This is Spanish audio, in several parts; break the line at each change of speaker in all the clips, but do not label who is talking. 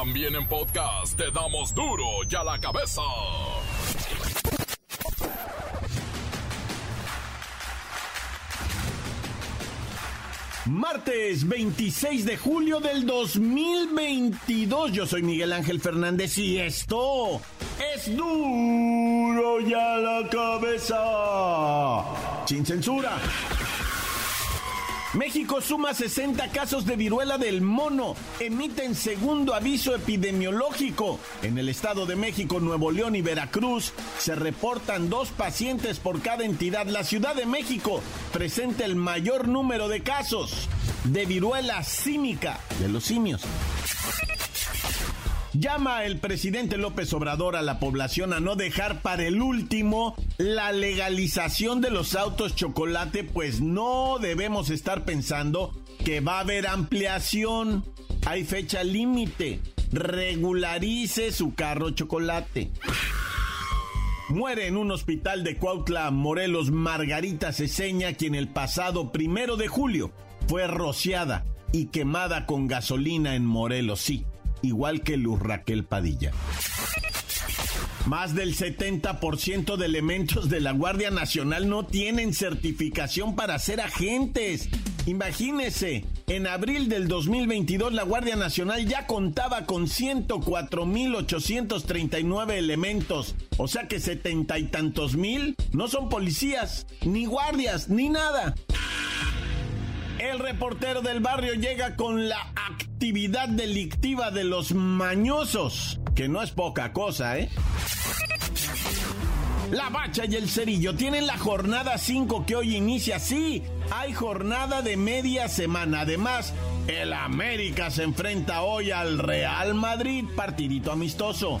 También en podcast te damos duro y a la cabeza.
Martes 26 de julio del 2022. Yo soy Miguel Ángel Fernández y esto es duro y a la cabeza. Sin censura. México suma 60 casos de viruela del mono. Emiten segundo aviso epidemiológico. En el Estado de México, Nuevo León y Veracruz se reportan dos pacientes por cada entidad. La Ciudad de México presenta el mayor número de casos de viruela cínica de los simios. Llama el presidente López Obrador a la población a no dejar para el último la legalización de los autos chocolate, pues no debemos estar pensando que va a haber ampliación. Hay fecha límite. Regularice su carro chocolate. Muere en un hospital de Cuautla, Morelos, Margarita Ceseña, quien el pasado primero de julio fue rociada y quemada con gasolina en Morelos. Sí, igual que Luz Raquel Padilla. Más del 70% de elementos de la Guardia Nacional no tienen certificación para ser agentes. Imagínese, en abril del 2022 la Guardia Nacional ya contaba con 104.839 elementos. O sea que setenta y tantos mil no son policías, ni guardias, ni nada. El reportero del barrio llega con la actividad delictiva de los mañosos, que no es poca cosa, ¿eh? La Bacha y el Cerillo tienen la jornada 5 que hoy inicia. Sí, hay jornada de media semana. Además, el América se enfrenta hoy al Real Madrid, partidito amistoso.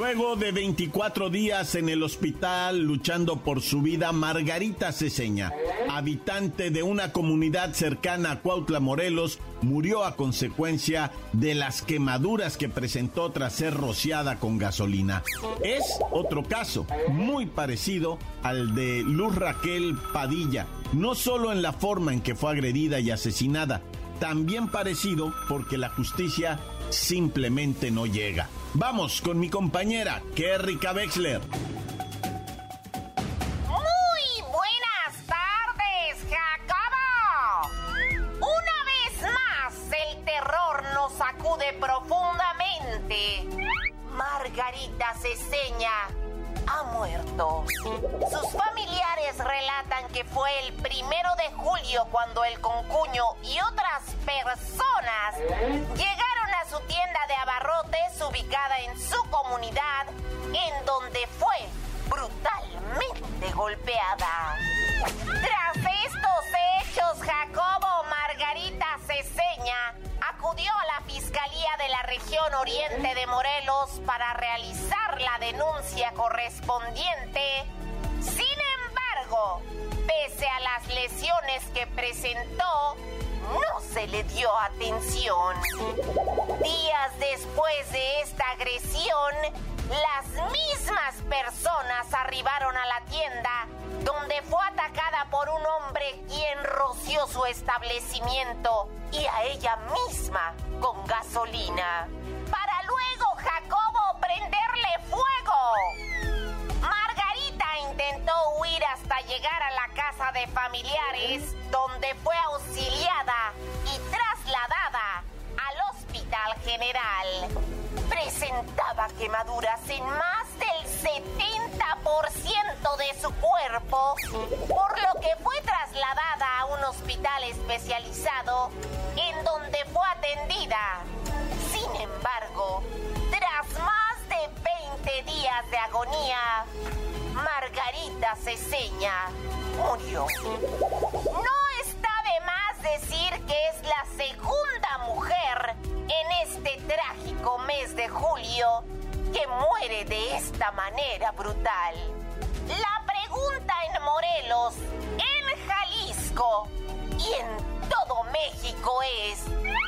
Luego de 24 días en el hospital luchando por su vida, Margarita Ceseña, habitante de una comunidad cercana a Cuautla, Morelos, murió a consecuencia de las quemaduras que presentó tras ser rociada con gasolina. Es otro caso muy parecido al de Luz Raquel Padilla, no solo en la forma en que fue agredida y asesinada, también parecido porque la justicia simplemente no llega. Vamos con mi compañera, Kerrika Wexler.
Muy buenas tardes, Jacobo. Una vez más, el terror nos sacude profundamente. Margarita Ceseña ha muerto. Sus familiares relatan que fue el primero de julio cuando el concuño y otras personas llegaron su tienda de abarrotes ubicada en su comunidad, en donde fue brutalmente golpeada. Tras estos hechos, Jacobo Margarita Ceseña acudió a la Fiscalía de la Región Oriente de Morelos para realizar la denuncia correspondiente. Sin embargo, pese a las lesiones que presentó, no se le dio atención. Días después de esta agresión, las mismas personas arribaron a la tienda donde fue atacada por un hombre quien roció su establecimiento y a ella misma con gasolina, para luego Jacobo prenderle fuego. Intentó huir hasta llegar a la casa de familiares, donde fue auxiliada y trasladada al Hospital General. Presentaba quemaduras en más del 70% de su cuerpo, por lo que fue trasladada a un hospital especializado en donde fue atendida. Sin embargo, tras más de agonía, Margarita Ceseña murió. No está de más decir que es la segunda mujer en este trágico mes de julio que muere de esta manera brutal. La pregunta en Morelos, en Jalisco y en todo México es, ¿hasta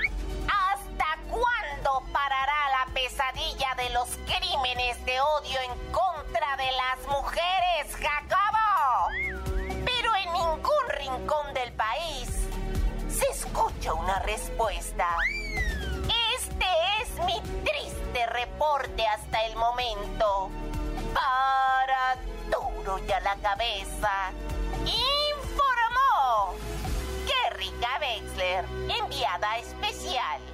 parará la pesadilla de los crímenes de odio en contra de las mujeres, Jacobo? Pero en ningún rincón del país se escucha una respuesta. Este es mi triste reporte hasta el momento. Para duro ya la cabeza. Informó Kerrika Wexler, enviada especial.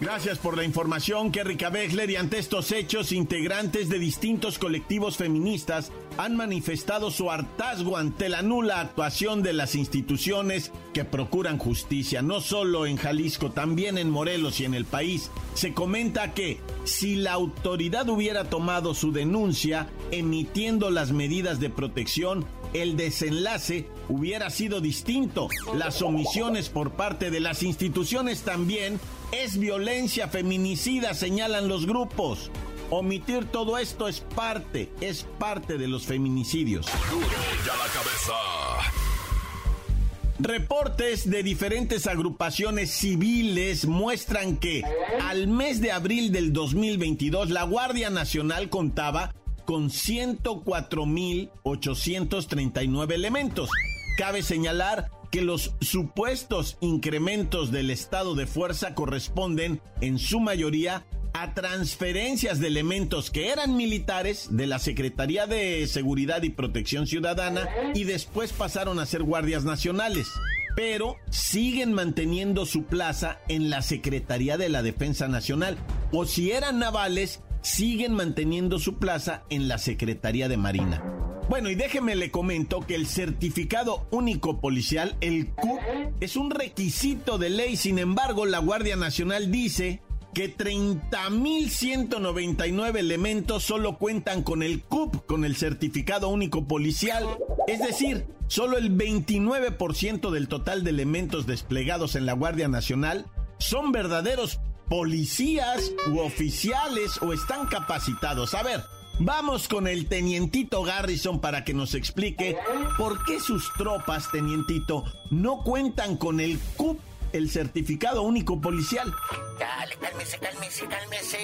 Gracias por la información, Kerrika Wexler. Y ante estos hechos, integrantes de distintos colectivos feministas han manifestado su hartazgo ante la nula actuación de las instituciones que procuran justicia, no solo en Jalisco, también en Morelos y en el país. Se comenta que si la autoridad hubiera tomado su denuncia emitiendo las medidas de protección, el desenlace hubiera sido distinto. Las omisiones por parte de las instituciones también es violencia feminicida, señalan los grupos. Omitir todo esto es parte, es parte de los feminicidios. Reportes de diferentes agrupaciones civiles muestran que al mes de abril del 2022 la Guardia Nacional contaba con 104.839 elementos. Cabe señalar que los supuestos incrementos del estado de fuerza corresponden en su mayoría a transferencias de elementos que eran militares de la Secretaría de Seguridad y Protección Ciudadana y después pasaron a ser guardias nacionales. Pero siguen manteniendo su plaza en la Secretaría de la Defensa Nacional. O si eran navales, siguen manteniendo su plaza en la Secretaría de Marina. Bueno, y déjeme le comento que el certificado único policial, el CUP, es un requisito de ley. Sin embargo, la Guardia Nacional dice que 30.199 elementos solo cuentan con el CUP, con el certificado único policial. Es decir, solo el 29% del total de elementos desplegados en la Guardia Nacional son verdaderos policías u oficiales o están capacitados. A ver, vamos con el tenientito Garrison para que nos explique por qué sus tropas, tenientito, no cuentan con el CUP el certificado único policial.
Dale, cálmese, cálmese, cálmese.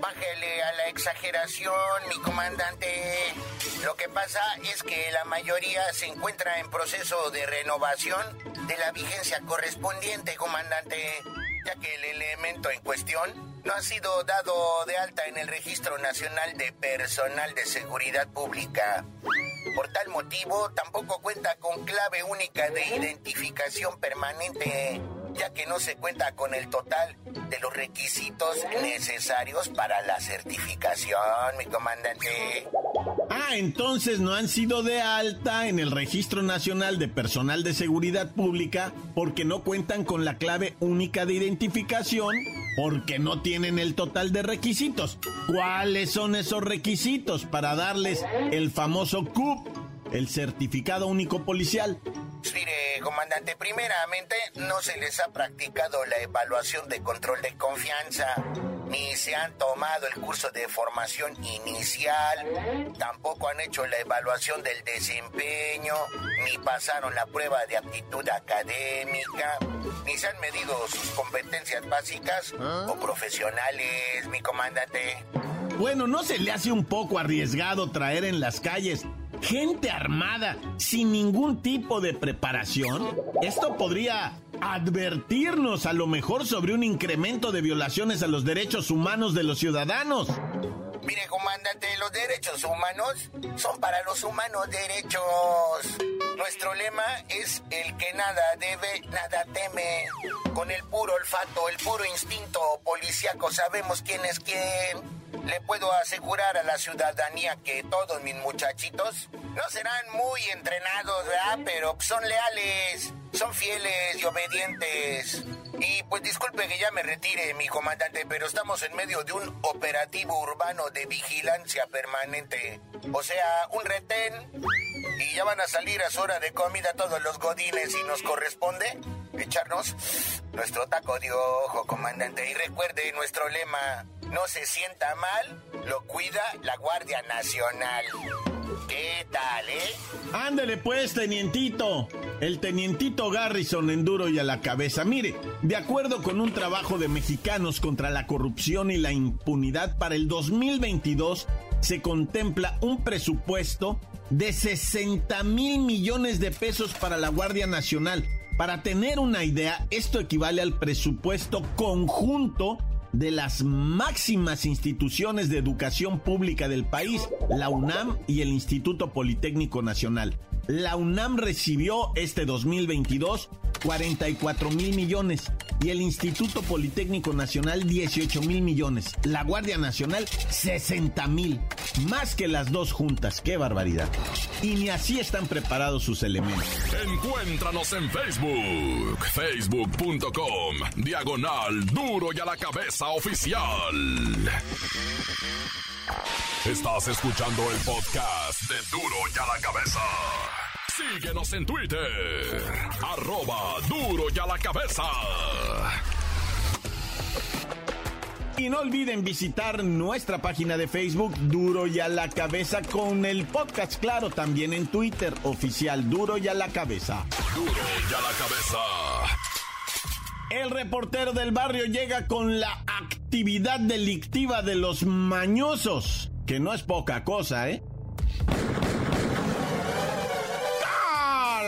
Bájele a la exageración, mi comandante. Lo que pasa es que la mayoría se encuentra en proceso de renovación de la vigencia correspondiente, comandante, ya que el elemento en cuestión no ha sido dado de alta en el Registro Nacional de Personal de Seguridad Pública. Por tal motivo, tampoco cuenta con clave única de identificación permanente, ya que no se cuenta con el total de los requisitos necesarios para la certificación, mi comandante.
Ah, entonces no han sido de alta en el Registro Nacional de Personal de Seguridad Pública porque no cuentan con la clave única de identificación, porque no tienen el total de requisitos. ¿Cuáles son esos requisitos para darles el famoso CUP, el certificado único policial?
Mire, comandante, primeramente no se les ha practicado la evaluación de control de confianza, ni se han tomado el curso de formación inicial, tampoco han hecho la evaluación del desempeño, ni pasaron la prueba de aptitud académica, ni se han medido sus competencias básicas o profesionales, mi comandante.
Bueno, ¿no se le hace un poco arriesgado traer en las calles gente armada sin ningún tipo de preparación? Esto podría advertirnos a lo mejor sobre un incremento de violaciones a los derechos humanos de los ciudadanos.
Mire, comandante, los derechos humanos son para los humanos derechos. Nuestro lema es el que nada debe, nada teme. Con el puro olfato, el puro instinto policíaco sabemos quién es quién. Le puedo asegurar a la ciudadanía que todos mis muchachitos no serán muy entrenados, ¿verdad? Pero son leales, son fieles y obedientes. Y pues disculpe que ya me retire, mi comandante, pero estamos en medio de un operativo urbano de vigilancia permanente. O sea, un retén. Y ya van a salir a su hora de comida todos los godines y nos corresponde echarnos nuestro taco de ojo, comandante. Y recuerde nuestro lema, no se sienta mal, lo cuida la Guardia Nacional. ¿Qué tal, eh?
Ándele pues, tenientito. El tenientito Garrison en duro y a la cabeza. Mire, de acuerdo con un trabajo de mexicanos contra la corrupción y la impunidad, para el 2022 se contempla un presupuesto de 60 mil millones de pesos para la Guardia Nacional. Para tener una idea, esto equivale al presupuesto conjunto de las máximas instituciones de educación pública del país, la UNAM y el Instituto Politécnico Nacional. La UNAM recibió este 2022 44 mil millones y el Instituto Politécnico Nacional 18 mil millones. La Guardia Nacional 60 mil. Más que las dos juntas. ¡Qué barbaridad! Y ni así están preparados sus elementos.
Encuéntranos en Facebook. Facebook.com. Diagonal Duro y a la cabeza oficial. Estás escuchando el podcast de Duro y a la cabeza. Síguenos en Twitter. Arroba Duro y a la cabeza.
Y no olviden visitar nuestra página de Facebook Duro y a la cabeza con el podcast, claro, también en Twitter, oficial Duro y a la cabeza.
Duro y a la cabeza.
El reportero del barrio llega con la actividad delictiva de los mañosos, que no es poca cosa, ¿eh?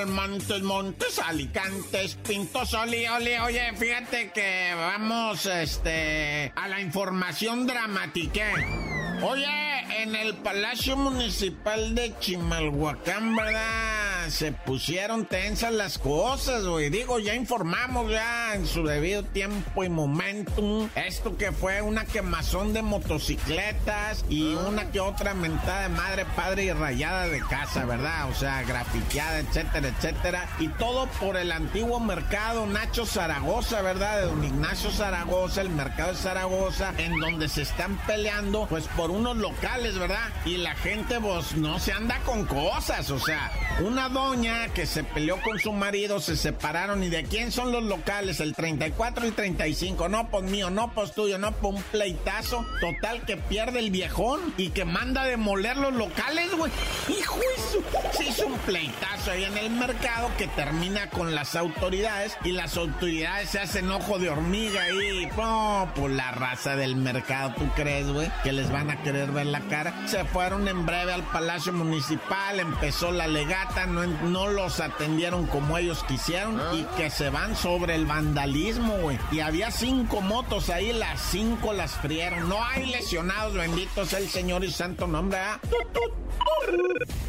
Montes, Montes, Alicantes, Pintos, Oli, Oli, oye, fíjate que vamos, este, a la información dramática. Oye, en el Palacio Municipal de Chimalhuacán, ¿verdad? Se pusieron tensas las cosas, güey. Digo, ya informamos ya en su debido tiempo y momento. Esto que fue una quemazón de motocicletas y una que otra mentada de madre, padre y rayada de casa, ¿verdad? O sea, grafiteada, etcétera, etcétera. Y todo por el antiguo mercado Nacho Zaragoza, ¿verdad? De don Ignacio Zaragoza, el mercado de Zaragoza, en donde se están peleando, pues por unos locales, ¿verdad? Y la gente, pues, no se anda con cosas, o sea, una doña que se peleó con su marido, se separaron, ¿y de quién son los locales? El 34 y 35, no, pues mío, no, pues tuyo, no, pues un pleitazo total que pierde el viejón y que manda a demoler los locales, güey. Hijo se hizo un pleitazo ahí en el mercado que termina con las autoridades y las autoridades se hacen ojo de hormiga y, oh, pues la raza del mercado, ¿tú crees, güey? Que les van a querer ver la cara. Se fueron en breve al Palacio Municipal, empezó la legata, no, no los atendieron como ellos quisieron y que se van sobre el vandalismo, güey. Y había cinco motos ahí, las cinco las frieron. No hay lesionados, benditos el Señor y santo nombre. ¿ah?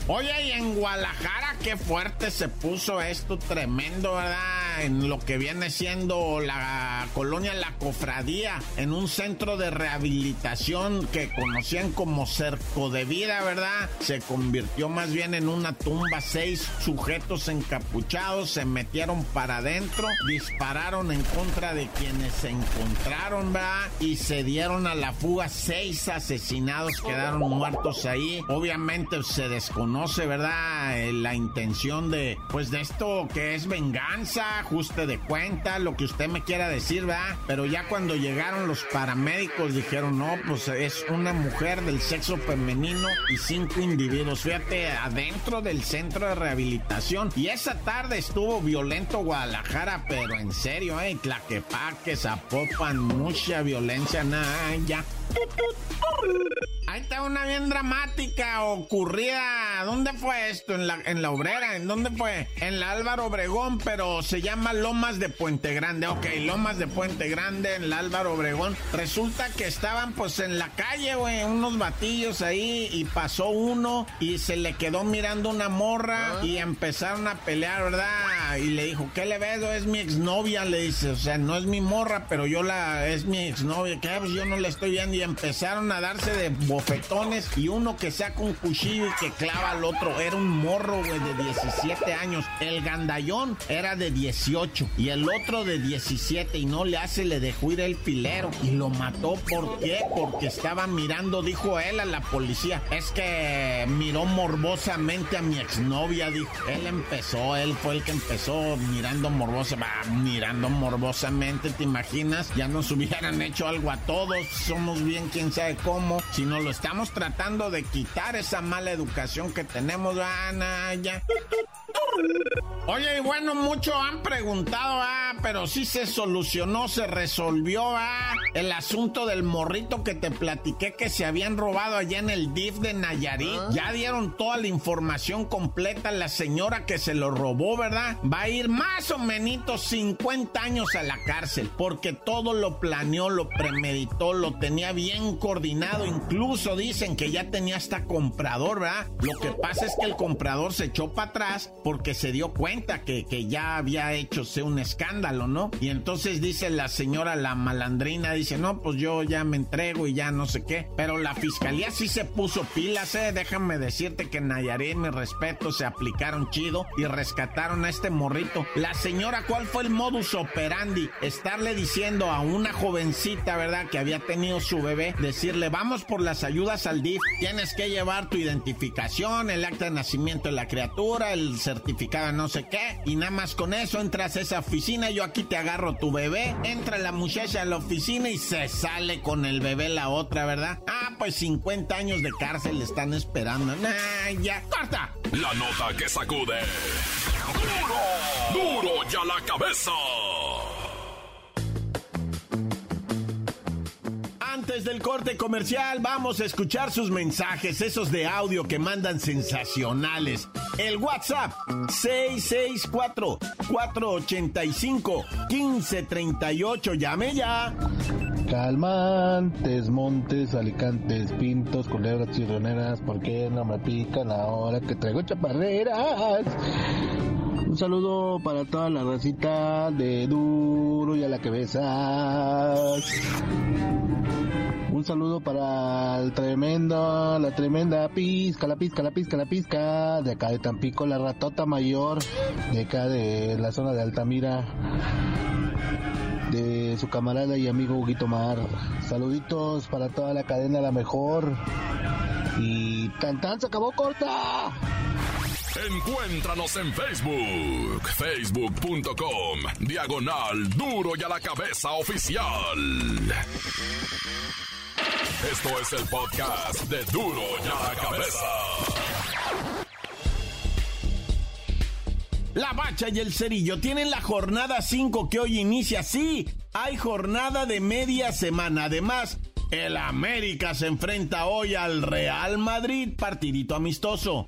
Oye, y en Guadalajara, qué fuerte se puso esto, tremendo, ¿verdad? En lo que viene siendo la colonia La Cofradía, en un centro de rehabilitación que conocían como Cerco de Vida, ¿verdad? Se convirtió más bien en una tumba. Seis sujetos encapuchados se metieron para adentro, dispararon en contra de quienes se encontraron, ¿verdad? Y se dieron a la fuga. Seis asesinados quedaron muertos ahí. Obviamente se desconoce, ¿verdad? Eh, la intención de, pues de esto que es venganza, ajuste de cuenta, lo que usted me quiera decir, ¿verdad? Pero ya cuando llegaron los paramédicos dijeron, no, pues es una mujer del sexo femenino y cinco individuos. Fíjate, adentro del centro de rehabilitación. Y esa tarde estuvo violento Guadalajara, pero en serio, ¿eh? Tlaquepaque, Zapopan, mucha violencia, nada, ya. Ahí está una bien dramática ocurrida. ¿Dónde fue esto? En la, en la obrera. ¿En dónde fue? En la Álvaro Obregón, pero se llama Lomas de Puente Grande. Ok, Lomas de Puente Grande en la Álvaro Obregón. Resulta que estaban pues en la calle, güey, unos batillos ahí y pasó uno y se le quedó mirando una morra y empezaron a pelear, ¿verdad? y le dijo, ¿qué le ves? Es mi exnovia, le dice, o sea, no es mi morra, pero yo la, es mi exnovia, que pues yo no la estoy viendo y empezaron a darse de bofetones y uno que saca un cuchillo y que clava al otro, era un morro, güey, de 17 años, el gandallón era de 18 y el otro de 17 y no le hace, le dejó ir el filero y lo mató, ¿por qué? Porque estaba mirando, dijo él a la policía, es que miró morbosamente a mi exnovia, dijo, él empezó, él fue el que empezó mirando morbosa, va, mirando morbosamente, ¿te imaginas? Ya nos hubieran hecho algo a todos, somos bien quién sabe cómo, si nos lo estamos tratando de quitar esa mala educación que tenemos, Ana, ya. Oye, y bueno, muchos han preguntado, ah, pero sí se solucionó, se resolvió, ah, el asunto del morrito que te platiqué que se habían robado allá en el DIF de Nayarit. Ah. Ya dieron toda la información completa. La señora que se lo robó, ¿verdad? Va a ir más o menos 50 años a la cárcel porque todo lo planeó, lo premeditó, lo tenía bien coordinado. Incluso dicen que ya tenía hasta comprador, ¿verdad? Lo que pasa es que el comprador se echó para atrás porque se dio cuenta que, que ya había hecho un escándalo, ¿no? Y entonces dice la señora, la malandrina, dice, no, pues yo ya me entrego y ya no sé qué. Pero la fiscalía sí se puso pilas, ¿eh? Déjame decirte que en Nayarit, mi respeto, se aplicaron chido y rescataron a este morrito. La señora, ¿cuál fue el modus operandi? Estarle diciendo a una jovencita, ¿verdad? Que había tenido su bebé, decirle, vamos por las ayudas al DIF, tienes que llevar tu identificación, el acta de nacimiento de la criatura, el certificado no sé qué, y nada más con eso entras a esa oficina, yo aquí te agarro tu bebé, entra la muchacha a la oficina y se sale con el bebé la otra, ¿verdad? Ah, pues 50 años de cárcel están esperando. Nah, ya, corta.
La nota que sacude. ¡Duro! ¡Duro ya la cabeza!
Del corte comercial, vamos a escuchar sus mensajes, esos de audio que mandan sensacionales. El WhatsApp 664-485-1538. Llame ya.
Calmantes, montes, alicantes, pintos, culebras chirroneras, ¿por qué no me pican ahora que traigo chaparreras? Un saludo para toda la racita de duro y a la que besas. Un saludo para el tremendo, la tremenda pizca, la pizca, la pizca, la pizca, de acá de Tampico, la ratota mayor, de acá de la zona de Altamira, de su camarada y amigo Huguito Mar. Saluditos para toda la cadena La Mejor. Y tan tan se acabó corta.
Encuéntranos en Facebook, facebook.com, diagonal duro y a la cabeza oficial. Esto es el podcast de duro y a la cabeza.
La Bacha y el Cerillo tienen la jornada 5 que hoy inicia. Sí, hay jornada de media semana. Además, el América se enfrenta hoy al Real Madrid, partidito amistoso.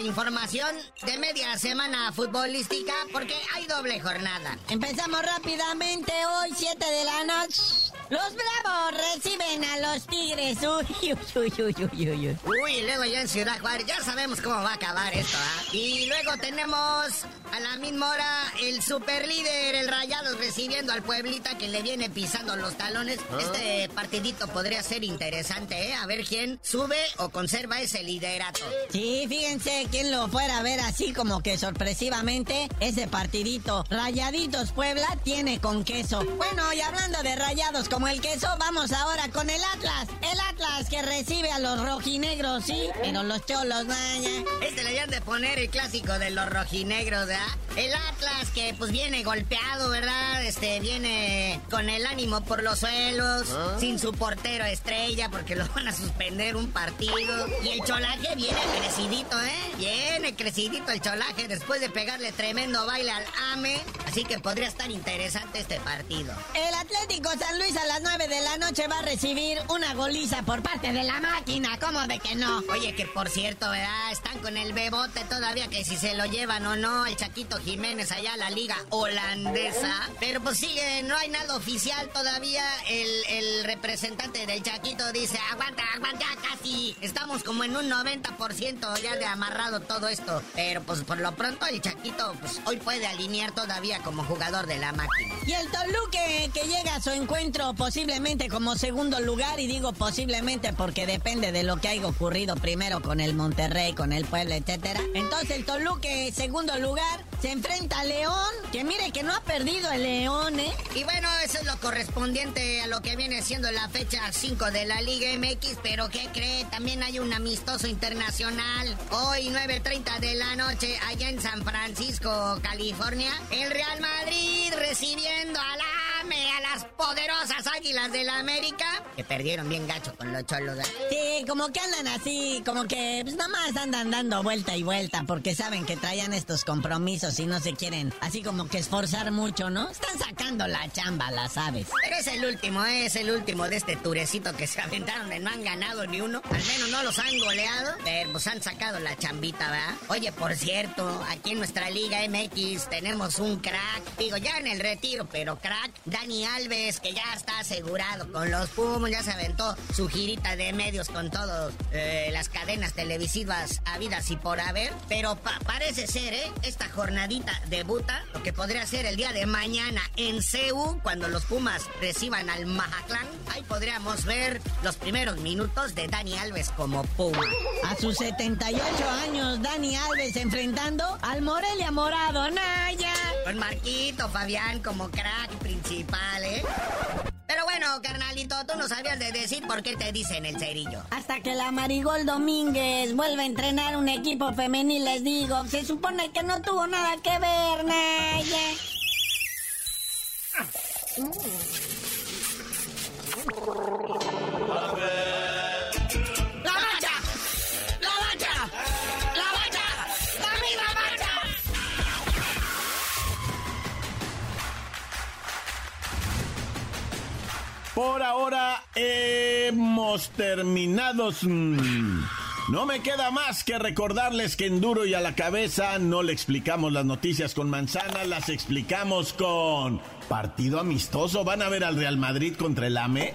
Información de media semana futbolística porque hay doble jornada. Empezamos rápidamente hoy, 7 de la noche. Los Bravos reciben a los Tigres. Uy, uy, uy, uy, uy, uy. Uy, luego ya en Ciudad Juárez, ya sabemos cómo va a acabar esto, ¿ah? Y luego tenemos a la misma hora el superlíder, el Rayados, recibiendo al Pueblita que le viene pisando los talones. Ah. Este partidito podría ser interesante, ¿eh? A ver quién sube o conserva ese liderato. Sí, fíjense, quién lo fuera a ver así como que sorpresivamente, ese partidito Rayaditos Puebla tiene con queso. Bueno, y hablando de rayados, como el queso, vamos ahora con el Atlas. El Atlas que recibe a los rojinegros, sí, pero los cholos, maña. Este le habían de poner el clásico de los rojinegros, ¿verdad? El Atlas que pues viene golpeado, ¿verdad? Este viene con el ánimo por los suelos, ¿Ah? sin su portero estrella porque lo van a suspender un partido. Y el cholaje viene crecidito, ¿eh? Viene crecidito el cholaje después de pegarle tremendo baile al AME Así que podría estar interesante este partido. El Atlético San Luis a las 9 de la noche va a recibir una goliza por parte de la máquina. ¿Cómo de que no? Oye, que por cierto, ¿verdad? Están con el bebote todavía que si se lo llevan o no el Chaquito Jiménez allá a la liga holandesa. Pero pues sigue, no hay nada oficial todavía. El, el representante del Chaquito dice, aguanta, aguanta, casi. Estamos como en un 90% ya de amarrado todo esto. Pero pues por lo pronto el Chaquito pues hoy puede alinear todavía como jugador de la máquina. Y el Toluque que llega a su encuentro posiblemente como segundo lugar y digo posiblemente porque depende de lo que haya ocurrido primero con el Monterrey, con el Puebla, etcétera. Entonces el Toluque segundo lugar se enfrenta a León, que mire que no ha perdido el León, ¿eh? Y bueno, eso es lo correspondiente a lo que viene siendo la fecha 5 de la Liga MX, pero ¿qué cree? También hay un amistoso internacional. Hoy 9.30 de la noche allá en San Francisco, California. El Real Madrid recibiendo a la a las poderosas águilas de la América, que perdieron bien gacho con los cholos. Sí, como que andan así, como que pues más andan dando vuelta y vuelta, porque saben que traían estos compromisos y no se quieren así como que esforzar mucho, ¿no? Están sacando la chamba, las aves. Pero es el último, ¿eh? es el último de este turecito que se aventaron de no han ganado ni uno. Al menos no los han goleado, pero pues han sacado la chambita, ¿verdad? Oye, por cierto, aquí en nuestra Liga MX tenemos un crack, digo, ya en el retiro, pero crack, Dani Alves, que ya está asegurado con los Pumas, ya se aventó su girita de medios con todas eh, las cadenas televisivas habidas y por haber. Pero parece ser, ¿eh? Esta jornadita debuta, lo que podría ser el día de mañana en CEU, cuando los Pumas reciban al Mazatlán. Ahí podríamos ver los primeros minutos de Dani Alves como Puma. A sus 78 años, Dani Alves enfrentando al Morelia Morado, Naya. Con Marquito, Fabián como crack principal, ¿eh? Pero bueno, carnalito, tú no sabías de decir por qué te dicen el cerillo. Hasta que la Marigol Domínguez vuelva a entrenar un equipo femenil, les digo, se supone que no tuvo nada que ver, Naya.
Por ahora hemos terminado. No me queda más que recordarles que en duro y a la cabeza no le explicamos las noticias con manzana, las explicamos con partido amistoso. ¿Van a ver al Real Madrid contra el AME?